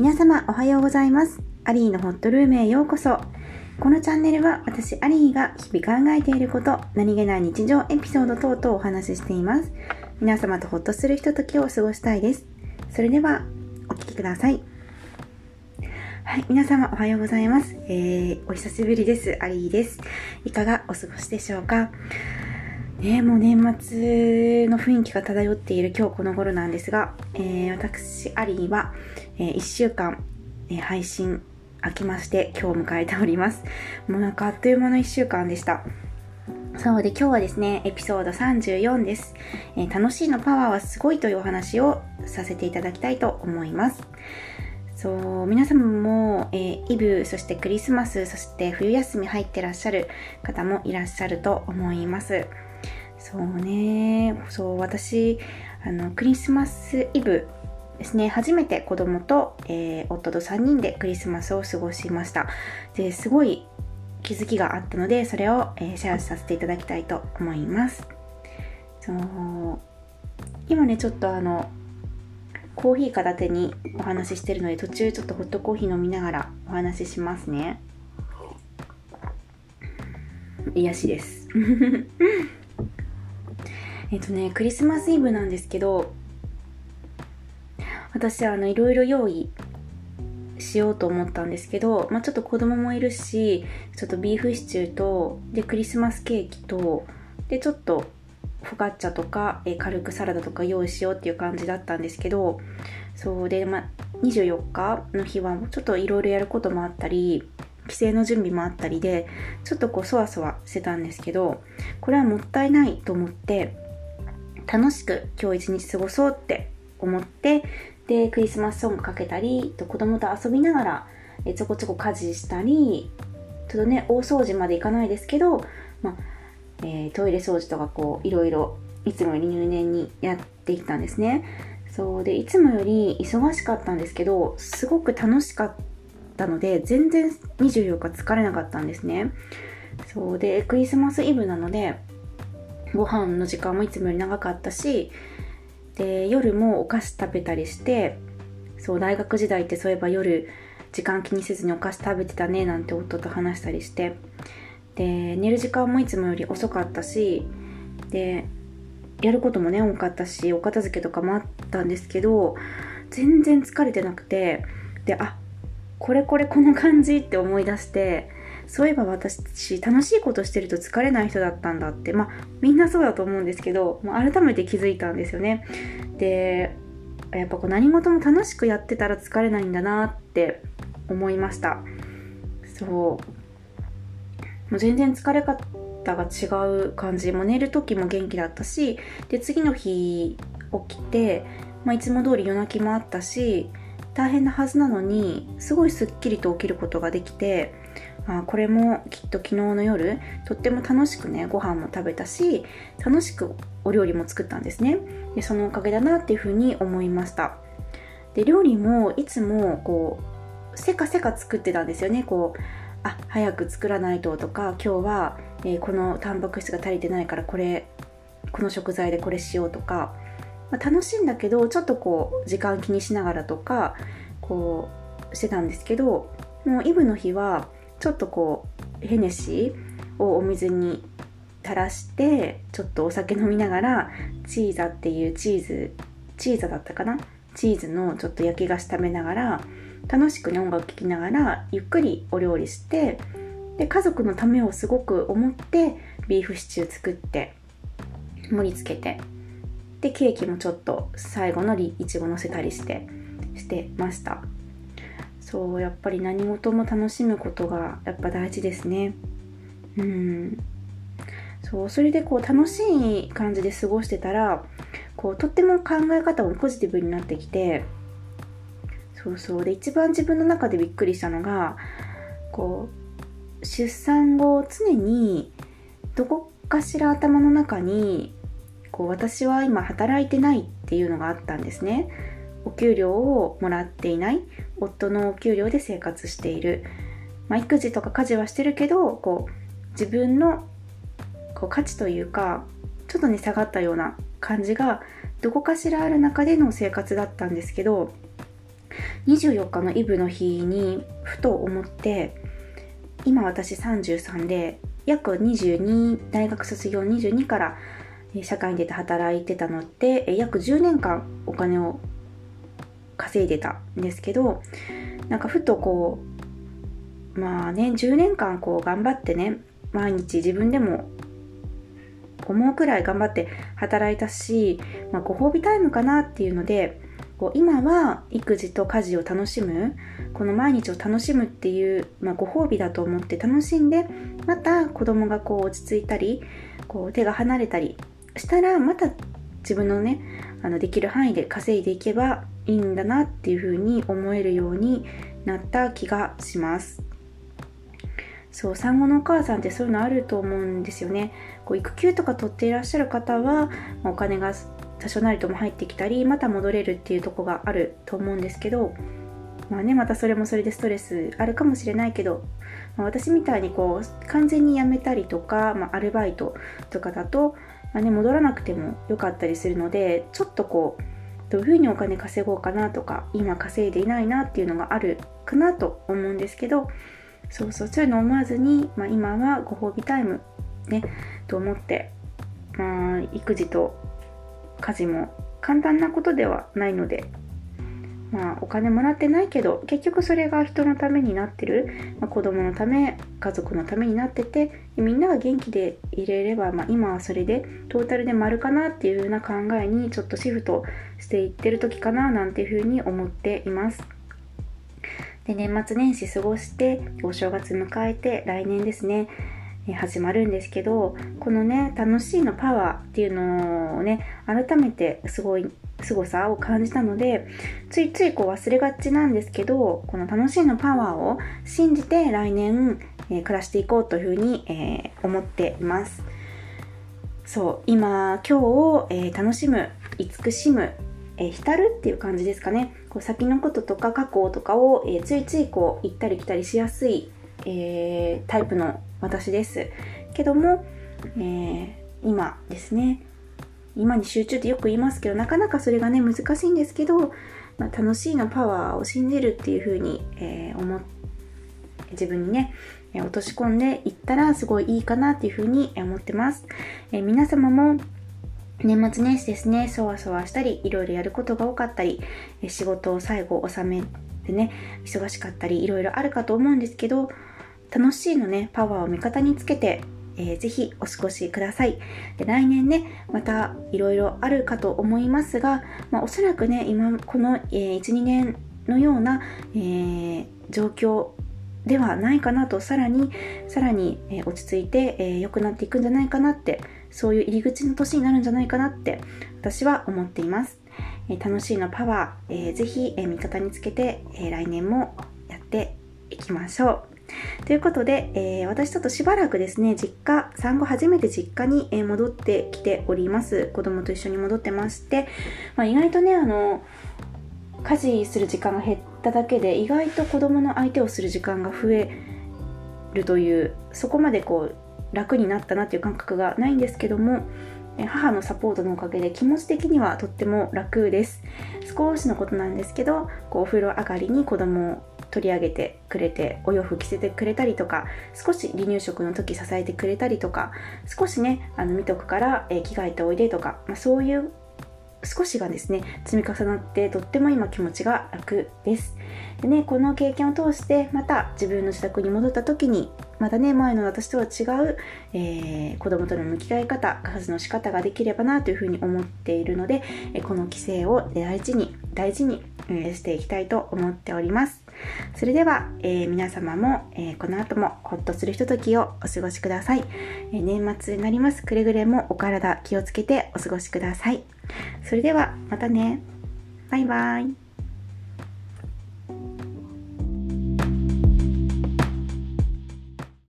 皆様おはようございます。アリーのホットルームへようこそ。このチャンネルは私アリーが日々考えていること、何気ない日常エピソード等々お話ししています。皆様とホッとするひとときを過ごしたいです。それではお聴きください。はい、皆様おはようございます。えー、お久しぶりです。アリーです。いかがお過ごしでしょうか？ね、もう年末の雰囲気が漂っている今日この頃なんですが、えー、私、アリーは、えー、1週間、えー、配信明けまして今日迎えております。もうなんかあっという間の1週間でした。そうで今日はですね、エピソード34です。えー、楽しいのパワーはすごいというお話をさせていただきたいと思います。そう、皆様も、えー、イブ、そしてクリスマス、そして冬休み入ってらっしゃる方もいらっしゃると思います。そうね、そう、私、あの、クリスマスイブですね、初めて子供と、えー、夫と3人でクリスマスを過ごしました。で、すごい気づきがあったので、それを、えー、シェアさせていただきたいと思います。そう、今ね、ちょっとあの、コーヒー片手にお話ししてるので、途中ちょっとホットコーヒー飲みながらお話ししますね。癒しです。えっとね、クリスマスイブなんですけど、私、あの、いろいろ用意しようと思ったんですけど、まあ、ちょっと子供もいるし、ちょっとビーフシチューと、で、クリスマスケーキと、で、ちょっと、フォカッチャとか、え軽くサラダとか用意しようっていう感じだったんですけど、そうで、まあ、24日の日はちょっといろいろやることもあったり、帰省の準備もあったりで、ちょっとこう、そわそわしてたんですけど、これはもったいないと思って、楽しく今日一日過ごそうって思って、で、クリスマスソングかけたりと、子供と遊びながら、えちょこちょこ家事したり、ちょっとね、大掃除までいかないですけど、ま、えー、トイレ掃除とかこう、いろいろ、いつもより入念にやっていったんですね。そうで、いつもより忙しかったんですけど、すごく楽しかったので、全然24日疲れなかったんですね。そうで、クリスマスイブなので、ご飯の時間もいつもより長かったし、で、夜もお菓子食べたりして、そう、大学時代ってそういえば夜、時間気にせずにお菓子食べてたね、なんて夫と話したりして、で、寝る時間もいつもより遅かったし、で、やることもね、多かったし、お片付けとかもあったんですけど、全然疲れてなくて、で、あ、これこれこの感じって思い出して、そういえば私、楽しいことしてると疲れない人だったんだって、まあ、みんなそうだと思うんですけど、もう改めて気づいたんですよね。で、やっぱこう何事も楽しくやってたら疲れないんだなって思いました。そう。もう全然疲れ方が違う感じ。もう寝る時も元気だったし、で、次の日起きて、まあ、いつも通り夜泣きもあったし、大変なはずなのに、すごいすっきりと起きることができて、あこれもきっと昨日の夜とっても楽しくねご飯も食べたし楽しくお料理も作ったんですね。でそのおかげだなっていうふうに思いました。で料理もいつもこうせかせか作ってたんですよね。こうあ早く作らないととか今日は、えー、このタンパク質が足りてないからこれこの食材でこれしようとか、まあ、楽しいんだけどちょっとこう時間気にしながらとかこうしてたんですけどもうイブの日はちょっとこうヘネシーをお水に垂らしてちょっとお酒飲みながらチーザっていうチーズチーザだったかな？チーズのちょっと焼き菓子食べながら楽しくね音楽聴きながらゆっくりお料理してで家族のためをすごく思ってビーフシチュー作って盛り付けてでケーキもちょっと最後のいちご乗せたりしてしてました。そうやっぱり何事も楽しむことがやっぱ大事ですね。うん。そうそれでこう楽しい感じで過ごしてたらこうとっても考え方もポジティブになってきてそうそう。で一番自分の中でびっくりしたのがこう出産後常にどこかしら頭の中にこう私は今働いてないっていうのがあったんですね。お給料をもらっていない夫のお給料で生活している、まあ、育児とか家事はしてるけどこう自分のこう価値というかちょっとね下がったような感じがどこかしらある中での生活だったんですけど24日のイブの日にふと思って今私33で約22大学卒業22から社会に出て働いてたのって約10年間お金を稼いでたんですけどなんかふとこうまあね10年間こう頑張ってね毎日自分でも思うくらい頑張って働いたし、まあ、ご褒美タイムかなっていうのでこう今は育児と家事を楽しむこの毎日を楽しむっていう、まあ、ご褒美だと思って楽しんでまた子供がこう落ち着いたりこう手が離れたりしたらまた自分のねあのできる範囲で稼いでいけばいいんだなっていうふうに思えるようになった気がします。そう産後のお母さんってそういうのあると思うんですよね。こう育休とか取っていらっしゃる方はまお金が多少なりとも入ってきたりまた戻れるっていうとこがあると思うんですけどまあねまたそれもそれでストレスあるかもしれないけど、まあ、私みたいにこう完全に辞めたりとか、まあ、アルバイトとかだと、まあね、戻らなくてもよかったりするのでちょっとこうどういうふうにお金稼ごうかなとか今稼いでいないなっていうのがあるかなと思うんですけどそうそうそういうの思わずに、まあ、今はご褒美タイムねと思って、まあ、育児と家事も簡単なことではないのでまあお金もらってないけど結局それが人のためになってる、まあ、子供のため家族のためになっててみんなが元気でいれれば、まあ、今はそれでトータルで丸かなっていう風な考えにちょっとシフトしていってる時かななんていう風に思っています。で年末年始過ごしてお正月迎えて来年ですね始まるんですけどこのね楽しいのパワーっていうのをね改めてすごい凄さを感じたのでついついこう忘れがちなんですけどこの楽しいのパワーを信じて来年、えー、暮らしていこうというふうに、えー、思っています。そう今今日を、えー、楽しむ慈しむ、え浸るっていう感じですかね。こう先のこととか過去とかを、えついついこう行ったり来たりしやすい、えタイプの私です。けども、え今ですね。今に集中ってよく言いますけどなかなかそれがね難しいんですけど、まあ、楽しいのパワーを信じるっていう風に、えー、思っ自分にね落とし込んでいったらすごいいいかなっていう風に思ってます、え、皆様も年末年始ですねそわそわしたりいろいろやることが多かったり仕事を最後収めてね忙しかったりいろいろあるかと思うんですけど楽しいのねパワーを味方につけてえー、ぜひお過ごしください。で来年ね、またいろいろあるかと思いますが、まあ、おそらくね、今、この、えー、1、2年のような、えー、状況ではないかなと、さらに、さらに、え、落ち着いて、え、良くなっていくんじゃないかなって、そういう入り口の年になるんじゃないかなって、私は思っています。え、楽しいのパワー、えー、ぜひ、え、味方につけて、え、来年もやっていきましょう。ということで、え、私ちょっとしばらくですね、実家、産後初めて実家に、戻ってきております。子供と一緒に戻ってまして、まあ、意外とね、あの、家事する時間が減っただけで、意外と子供の相手をする時間が増えるという、そこまでこう、楽になったなっていう感覚がないんですけども、母のサポートのおかげで気持ち的にはとっても楽です。少しのことなんですけどこうお風呂上がりに子供を取り上げてくれてお洋服着せてくれたりとか少し離乳食の時支えてくれたりとか少しねあの見とくから、え、着替えておいでとか、まあ、そういう少しがですね積み重なってとっても今気持ちが楽です。でねこの経験を通してまた自分の自宅に戻った時にまたね前の私とは違う、えー、子供との向き合い方家事の仕方ができればなというふうに思っているのでこの規制を大事に大事にしていきたいと思っております。それでは、えー、皆様も、えー、この後もほっとするひとときをお過ごしください、えー、年末になります。くれぐれもお体気をつけてお過ごしください。それではまたね。バイバイ。